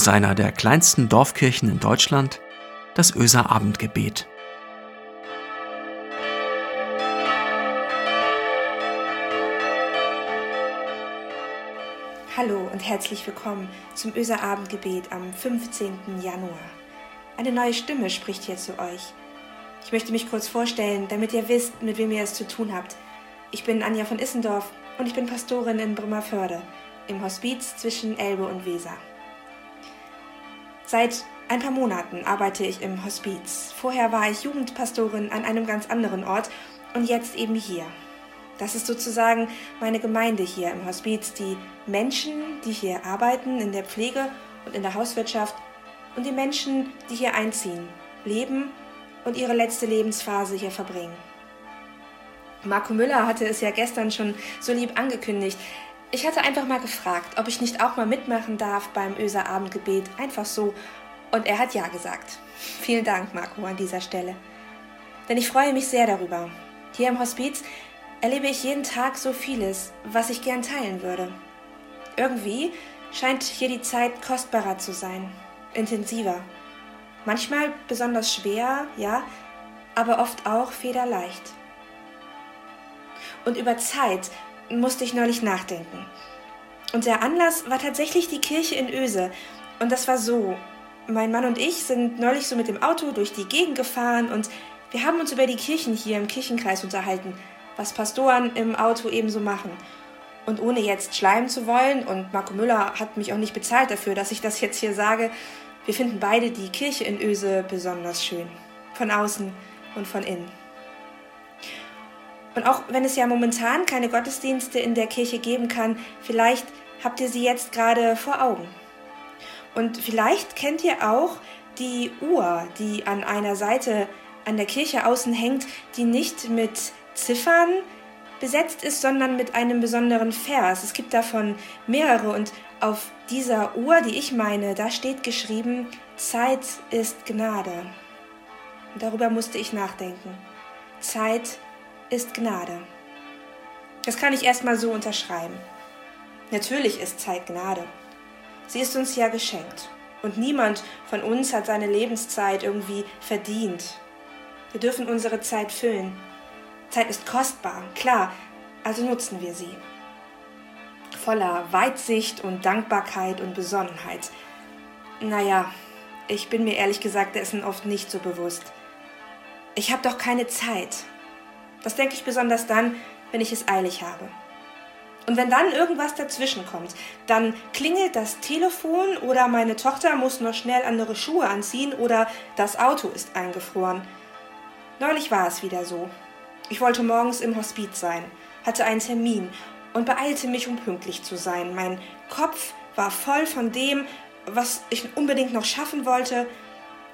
aus einer der kleinsten Dorfkirchen in Deutschland, das Öser Abendgebet. Hallo und herzlich willkommen zum Öser Abendgebet am 15. Januar. Eine neue Stimme spricht hier zu euch. Ich möchte mich kurz vorstellen, damit ihr wisst, mit wem ihr es zu tun habt. Ich bin Anja von Issendorf und ich bin Pastorin in Bremerförde im Hospiz zwischen Elbe und Weser. Seit ein paar Monaten arbeite ich im Hospiz. Vorher war ich Jugendpastorin an einem ganz anderen Ort und jetzt eben hier. Das ist sozusagen meine Gemeinde hier im Hospiz, die Menschen, die hier arbeiten in der Pflege und in der Hauswirtschaft und die Menschen, die hier einziehen, leben und ihre letzte Lebensphase hier verbringen. Marco Müller hatte es ja gestern schon so lieb angekündigt. Ich hatte einfach mal gefragt, ob ich nicht auch mal mitmachen darf beim Öser Abendgebet, einfach so. Und er hat ja gesagt. Vielen Dank, Marco, an dieser Stelle. Denn ich freue mich sehr darüber. Hier im Hospiz erlebe ich jeden Tag so vieles, was ich gern teilen würde. Irgendwie scheint hier die Zeit kostbarer zu sein, intensiver. Manchmal besonders schwer, ja, aber oft auch federleicht. Und über Zeit musste ich neulich nachdenken. Und der Anlass war tatsächlich die Kirche in Öse. Und das war so. Mein Mann und ich sind neulich so mit dem Auto durch die Gegend gefahren und wir haben uns über die Kirchen hier im Kirchenkreis unterhalten, was Pastoren im Auto ebenso machen. Und ohne jetzt schleimen zu wollen, und Marco Müller hat mich auch nicht bezahlt dafür, dass ich das jetzt hier sage, wir finden beide die Kirche in Öse besonders schön. Von außen und von innen. Und auch wenn es ja momentan keine Gottesdienste in der Kirche geben kann, vielleicht habt ihr sie jetzt gerade vor Augen. Und vielleicht kennt ihr auch die Uhr, die an einer Seite an der Kirche außen hängt, die nicht mit Ziffern besetzt ist, sondern mit einem besonderen Vers. Es gibt davon mehrere und auf dieser Uhr, die ich meine, da steht geschrieben, Zeit ist Gnade. Und darüber musste ich nachdenken. Zeit ist ist Gnade. Das kann ich erstmal so unterschreiben. Natürlich ist Zeit Gnade. Sie ist uns ja geschenkt. Und niemand von uns hat seine Lebenszeit irgendwie verdient. Wir dürfen unsere Zeit füllen. Zeit ist kostbar, klar, also nutzen wir sie. Voller Weitsicht und Dankbarkeit und Besonnenheit. Naja, ich bin mir ehrlich gesagt dessen oft nicht so bewusst. Ich habe doch keine Zeit, das denke ich besonders dann, wenn ich es eilig habe. Und wenn dann irgendwas dazwischen kommt, dann klingelt das Telefon oder meine Tochter muss noch schnell andere Schuhe anziehen oder das Auto ist eingefroren. Neulich war es wieder so. Ich wollte morgens im Hospiz sein, hatte einen Termin und beeilte mich, um pünktlich zu sein. Mein Kopf war voll von dem, was ich unbedingt noch schaffen wollte,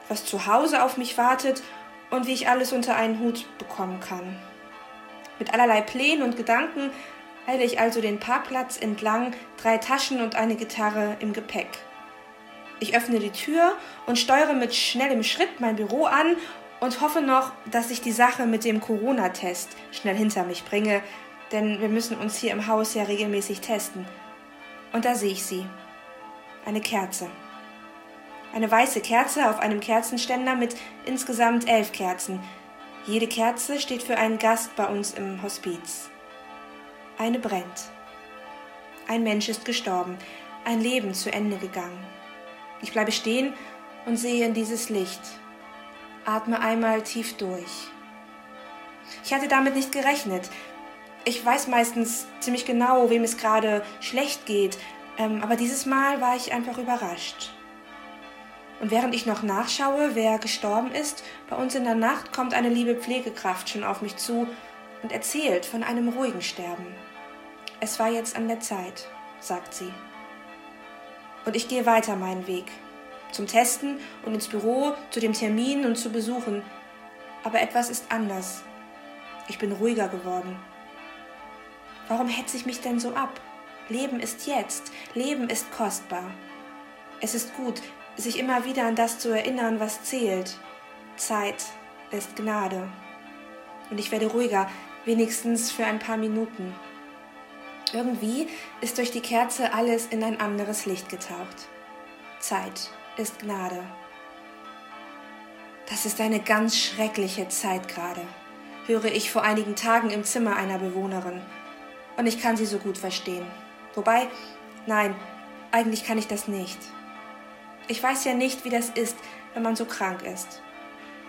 was zu Hause auf mich wartet und wie ich alles unter einen Hut bekommen kann. Mit allerlei Plänen und Gedanken eile ich also den Parkplatz entlang, drei Taschen und eine Gitarre im Gepäck. Ich öffne die Tür und steuere mit schnellem Schritt mein Büro an und hoffe noch, dass ich die Sache mit dem Corona-Test schnell hinter mich bringe, denn wir müssen uns hier im Haus ja regelmäßig testen. Und da sehe ich sie. Eine Kerze. Eine weiße Kerze auf einem Kerzenständer mit insgesamt elf Kerzen, jede Kerze steht für einen Gast bei uns im Hospiz. Eine brennt. Ein Mensch ist gestorben, ein Leben zu Ende gegangen. Ich bleibe stehen und sehe in dieses Licht. Atme einmal tief durch. Ich hatte damit nicht gerechnet. Ich weiß meistens ziemlich genau, wem es gerade schlecht geht, ähm, aber dieses Mal war ich einfach überrascht. Und während ich noch nachschaue, wer gestorben ist, bei uns in der Nacht kommt eine liebe Pflegekraft schon auf mich zu und erzählt von einem ruhigen Sterben. Es war jetzt an der Zeit, sagt sie. Und ich gehe weiter meinen Weg. Zum Testen und ins Büro, zu dem Termin und zu Besuchen. Aber etwas ist anders. Ich bin ruhiger geworden. Warum hetze ich mich denn so ab? Leben ist jetzt. Leben ist kostbar. Es ist gut, sich immer wieder an das zu erinnern, was zählt. Zeit ist Gnade. Und ich werde ruhiger, wenigstens für ein paar Minuten. Irgendwie ist durch die Kerze alles in ein anderes Licht getaucht. Zeit ist Gnade. Das ist eine ganz schreckliche Zeit gerade, höre ich vor einigen Tagen im Zimmer einer Bewohnerin. Und ich kann sie so gut verstehen. Wobei, nein, eigentlich kann ich das nicht. Ich weiß ja nicht, wie das ist, wenn man so krank ist.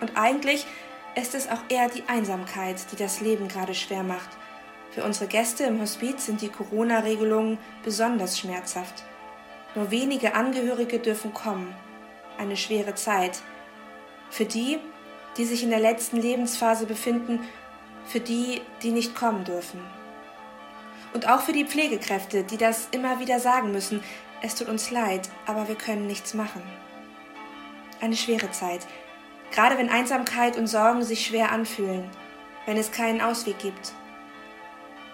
Und eigentlich ist es auch eher die Einsamkeit, die das Leben gerade schwer macht. Für unsere Gäste im Hospiz sind die Corona-Regelungen besonders schmerzhaft. Nur wenige Angehörige dürfen kommen. Eine schwere Zeit. Für die, die sich in der letzten Lebensphase befinden, für die, die nicht kommen dürfen. Und auch für die Pflegekräfte, die das immer wieder sagen müssen, es tut uns leid, aber wir können nichts machen. Eine schwere Zeit, Gerade wenn Einsamkeit und Sorgen sich schwer anfühlen, wenn es keinen Ausweg gibt.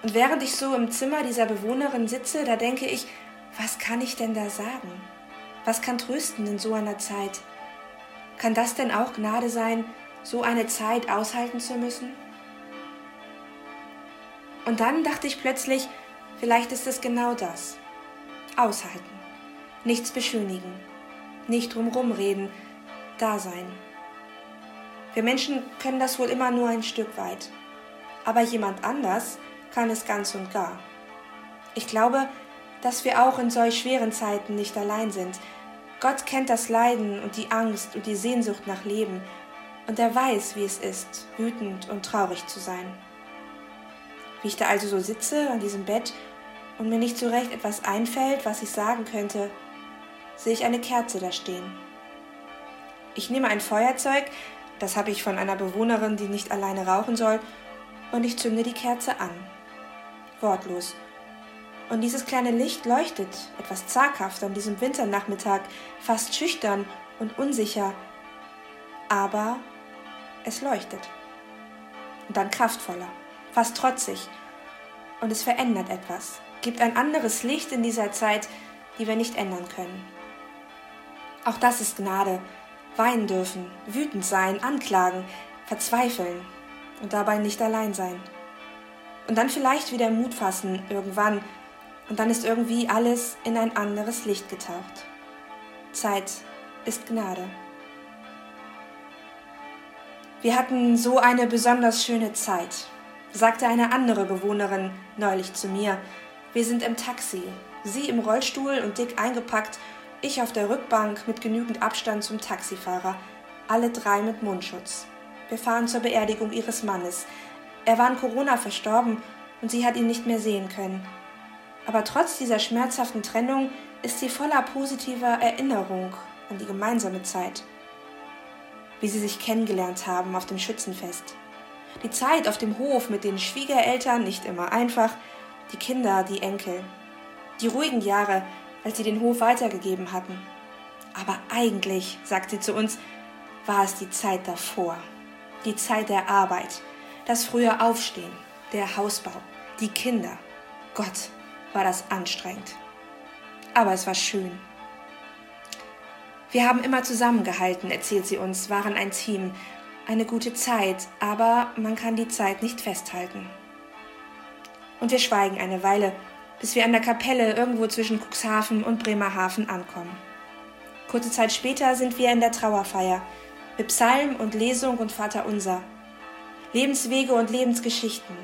Und während ich so im Zimmer dieser Bewohnerin sitze, da denke ich, was kann ich denn da sagen? Was kann trösten in so einer Zeit? Kann das denn auch Gnade sein, so eine Zeit aushalten zu müssen? Und dann dachte ich plötzlich, vielleicht ist es genau das. Aushalten. Nichts beschönigen. Nicht drumrum reden. Da sein. Wir Menschen können das wohl immer nur ein Stück weit. Aber jemand anders kann es ganz und gar. Ich glaube, dass wir auch in solch schweren Zeiten nicht allein sind. Gott kennt das Leiden und die Angst und die Sehnsucht nach Leben, und er weiß, wie es ist, wütend und traurig zu sein. Wie ich da also so sitze an diesem Bett und mir nicht so recht etwas einfällt, was ich sagen könnte, sehe ich eine Kerze da stehen. Ich nehme ein Feuerzeug, das habe ich von einer Bewohnerin, die nicht alleine rauchen soll, und ich zünde die Kerze an. Wortlos. Und dieses kleine Licht leuchtet, etwas zaghaft an diesem Winternachmittag, fast schüchtern und unsicher, aber es leuchtet. Und dann kraftvoller, fast trotzig. Und es verändert etwas, gibt ein anderes Licht in dieser Zeit, die wir nicht ändern können. Auch das ist Gnade, weinen dürfen, wütend sein, anklagen, verzweifeln und dabei nicht allein sein. Und dann vielleicht wieder Mut fassen, irgendwann, und dann ist irgendwie alles in ein anderes Licht getaucht. Zeit ist Gnade. Wir hatten so eine besonders schöne Zeit, sagte eine andere Bewohnerin neulich zu mir. Wir sind im Taxi, sie im Rollstuhl und dick eingepackt ich auf der Rückbank mit genügend Abstand zum Taxifahrer, alle drei mit Mundschutz. Wir fahren zur Beerdigung ihres Mannes. Er war an Corona verstorben und sie hat ihn nicht mehr sehen können. Aber trotz dieser schmerzhaften Trennung ist sie voller positiver Erinnerung an die gemeinsame Zeit. Wie sie sich kennengelernt haben auf dem Schützenfest. Die Zeit auf dem Hof mit den Schwiegereltern, nicht immer einfach, die Kinder, die Enkel. Die ruhigen Jahre, als sie den Hof weitergegeben hatten. Aber eigentlich, sagt sie zu uns, war es die Zeit davor, die Zeit der Arbeit, das frühe Aufstehen, der Hausbau, die Kinder. Gott, war das anstrengend. Aber es war schön. Wir haben immer zusammengehalten, erzählt sie uns, waren ein Team, eine gute Zeit, aber man kann die Zeit nicht festhalten. Und wir schweigen eine Weile bis wir an der Kapelle irgendwo zwischen Cuxhaven und Bremerhaven ankommen. Kurze Zeit später sind wir in der Trauerfeier mit Psalm und Lesung und Vaterunser. Lebenswege und Lebensgeschichten.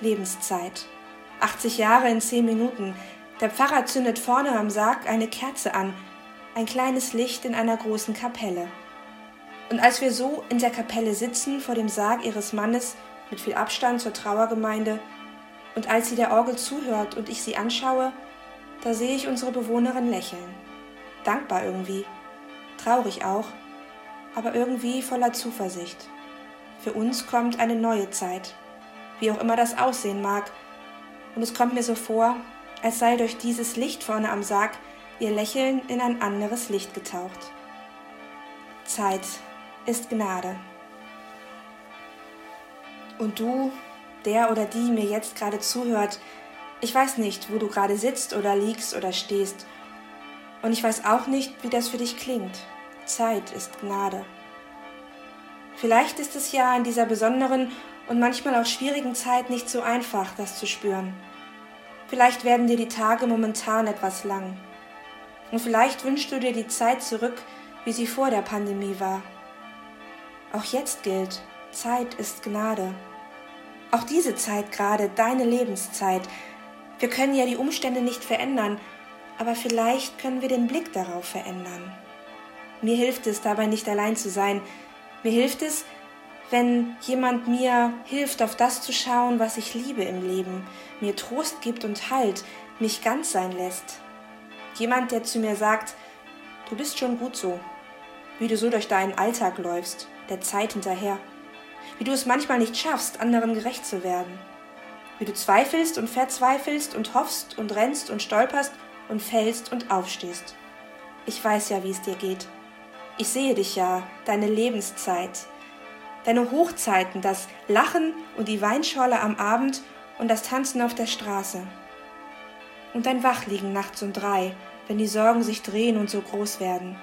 Lebenszeit. 80 Jahre in 10 Minuten. Der Pfarrer zündet vorne am Sarg eine Kerze an, ein kleines Licht in einer großen Kapelle. Und als wir so in der Kapelle sitzen vor dem Sarg ihres Mannes mit viel Abstand zur Trauergemeinde, und als sie der Orgel zuhört und ich sie anschaue, da sehe ich unsere Bewohnerin lächeln. Dankbar irgendwie, traurig auch, aber irgendwie voller Zuversicht. Für uns kommt eine neue Zeit, wie auch immer das aussehen mag, und es kommt mir so vor, als sei durch dieses Licht vorne am Sarg ihr Lächeln in ein anderes Licht getaucht. Zeit ist Gnade. Und du, der oder die mir jetzt gerade zuhört, ich weiß nicht, wo du gerade sitzt oder liegst oder stehst. Und ich weiß auch nicht, wie das für dich klingt. Zeit ist Gnade. Vielleicht ist es ja in dieser besonderen und manchmal auch schwierigen Zeit nicht so einfach, das zu spüren. Vielleicht werden dir die Tage momentan etwas lang. Und vielleicht wünschst du dir die Zeit zurück, wie sie vor der Pandemie war. Auch jetzt gilt, Zeit ist Gnade. Auch diese Zeit gerade, deine Lebenszeit. Wir können ja die Umstände nicht verändern, aber vielleicht können wir den Blick darauf verändern. Mir hilft es dabei nicht allein zu sein. Mir hilft es, wenn jemand mir hilft, auf das zu schauen, was ich liebe im Leben, mir Trost gibt und Halt, mich ganz sein lässt. Jemand, der zu mir sagt, du bist schon gut so, wie du so durch deinen Alltag läufst, der Zeit hinterher, wie du es manchmal nicht schaffst, anderen gerecht zu werden, wie du zweifelst und verzweifelst und hoffst und rennst und stolperst und fällst und aufstehst. Ich weiß ja, wie es dir geht. Ich sehe dich ja, deine Lebenszeit, deine Hochzeiten, das Lachen und die Weinscholle am Abend und das Tanzen auf der Straße. Und dein Wachliegen nachts um drei, wenn die Sorgen sich drehen und so groß werden.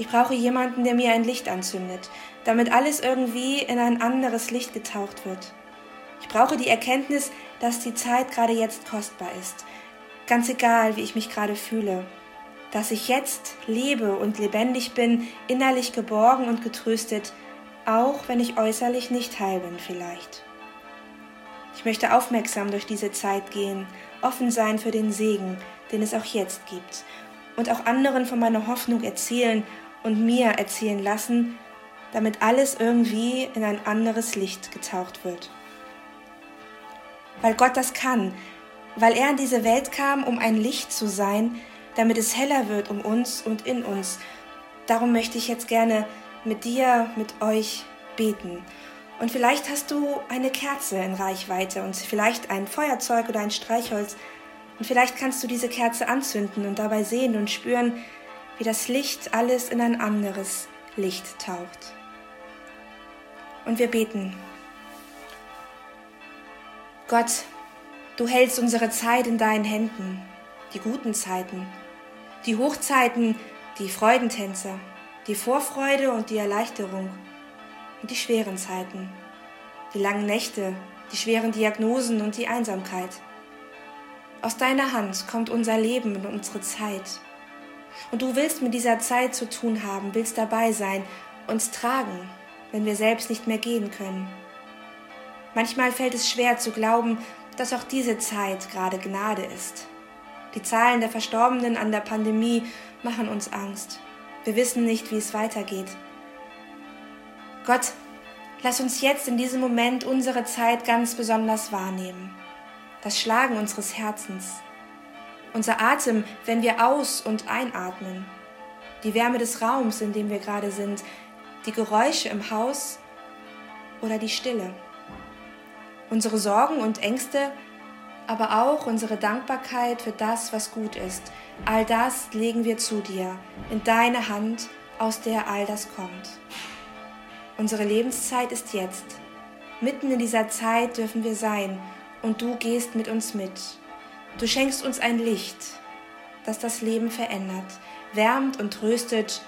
Ich brauche jemanden, der mir ein Licht anzündet, damit alles irgendwie in ein anderes Licht getaucht wird. Ich brauche die Erkenntnis, dass die Zeit gerade jetzt kostbar ist, ganz egal, wie ich mich gerade fühle, dass ich jetzt lebe und lebendig bin, innerlich geborgen und getröstet, auch wenn ich äußerlich nicht heil bin vielleicht. Ich möchte aufmerksam durch diese Zeit gehen, offen sein für den Segen, den es auch jetzt gibt, und auch anderen von meiner Hoffnung erzählen und mir erzählen lassen, damit alles irgendwie in ein anderes Licht getaucht wird. Weil Gott das kann, weil er in diese Welt kam, um ein Licht zu sein, damit es heller wird um uns und in uns. Darum möchte ich jetzt gerne mit dir, mit euch beten. Und vielleicht hast du eine Kerze in Reichweite und vielleicht ein Feuerzeug oder ein Streichholz. Und vielleicht kannst du diese Kerze anzünden und dabei sehen und spüren, wie das Licht alles in ein anderes Licht taucht. Und wir beten. Gott, du hältst unsere Zeit in deinen Händen, die guten Zeiten, die Hochzeiten, die Freudentänze, die Vorfreude und die Erleichterung und die schweren Zeiten, die langen Nächte, die schweren Diagnosen und die Einsamkeit. Aus deiner Hand kommt unser Leben und unsere Zeit. Und du willst mit dieser Zeit zu tun haben, willst dabei sein, uns tragen, wenn wir selbst nicht mehr gehen können. Manchmal fällt es schwer zu glauben, dass auch diese Zeit gerade Gnade ist. Die Zahlen der Verstorbenen an der Pandemie machen uns Angst. Wir wissen nicht, wie es weitergeht. Gott, lass uns jetzt in diesem Moment unsere Zeit ganz besonders wahrnehmen. Das Schlagen unseres Herzens, unser Atem, wenn wir aus- und einatmen, die Wärme des Raums, in dem wir gerade sind, die Geräusche im Haus oder die Stille, unsere Sorgen und Ängste, aber auch unsere Dankbarkeit für das, was gut ist. All das legen wir zu dir, in deine Hand, aus der all das kommt. Unsere Lebenszeit ist jetzt. Mitten in dieser Zeit dürfen wir sein und du gehst mit uns mit. Du schenkst uns ein Licht, das das Leben verändert, wärmt und tröstet,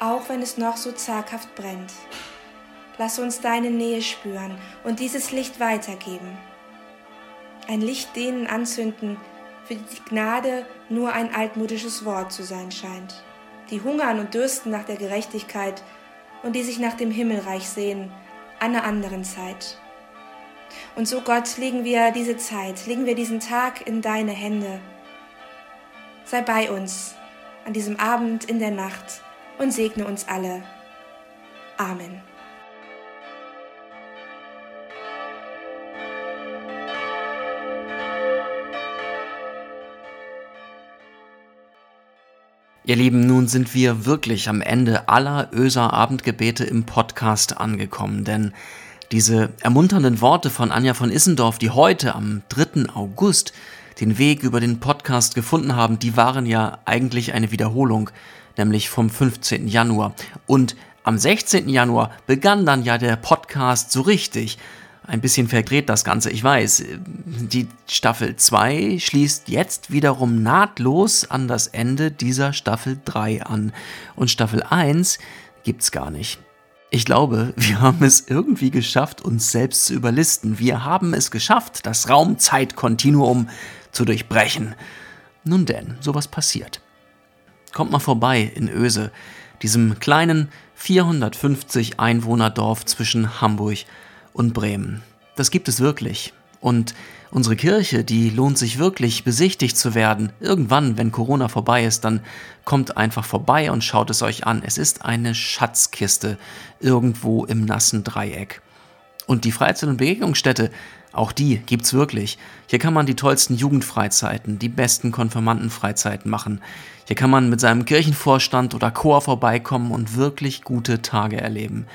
auch wenn es noch so zaghaft brennt. Lass uns deine Nähe spüren und dieses Licht weitergeben. Ein Licht denen anzünden, für die Gnade nur ein altmodisches Wort zu sein scheint, die hungern und dürsten nach der Gerechtigkeit und die sich nach dem Himmelreich sehen, einer anderen Zeit. Und so Gott legen wir diese Zeit, legen wir diesen Tag in deine Hände. Sei bei uns an diesem Abend in der Nacht und segne uns alle. Amen. Ihr Lieben, nun sind wir wirklich am Ende aller Öser Abendgebete im Podcast angekommen, denn diese ermunternden Worte von Anja von Issendorf, die heute am 3. August den Weg über den Podcast gefunden haben, die waren ja eigentlich eine Wiederholung, nämlich vom 15. Januar. Und am 16. Januar begann dann ja der Podcast so richtig. Ein bisschen verdreht das Ganze, ich weiß. Die Staffel 2 schließt jetzt wiederum nahtlos an das Ende dieser Staffel 3 an. Und Staffel 1 gibt's gar nicht. Ich glaube, wir haben es irgendwie geschafft, uns selbst zu überlisten. Wir haben es geschafft, das Raum-Zeit-Kontinuum zu durchbrechen. Nun denn, sowas passiert. kommt mal vorbei in Öse, diesem kleinen 450 Einwohnerdorf zwischen Hamburg und Bremen. Das gibt es wirklich. Und unsere Kirche, die lohnt sich wirklich besichtigt zu werden. Irgendwann, wenn Corona vorbei ist, dann kommt einfach vorbei und schaut es euch an. Es ist eine Schatzkiste irgendwo im nassen Dreieck. Und die Freizeit- und Begegnungsstätte, auch die gibt's wirklich. Hier kann man die tollsten Jugendfreizeiten, die besten Konfirmandenfreizeiten machen. Hier kann man mit seinem Kirchenvorstand oder Chor vorbeikommen und wirklich gute Tage erleben.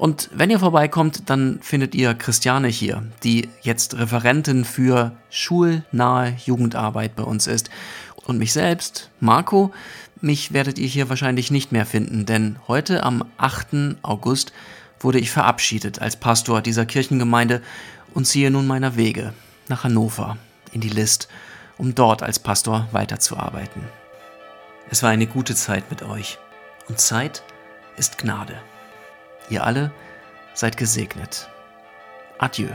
Und wenn ihr vorbeikommt, dann findet ihr Christiane hier, die jetzt Referentin für schulnahe Jugendarbeit bei uns ist. Und mich selbst, Marco, mich werdet ihr hier wahrscheinlich nicht mehr finden, denn heute am 8. August wurde ich verabschiedet als Pastor dieser Kirchengemeinde und ziehe nun meiner Wege nach Hannover in die List, um dort als Pastor weiterzuarbeiten. Es war eine gute Zeit mit euch und Zeit ist Gnade. Ihr alle seid gesegnet. Adieu.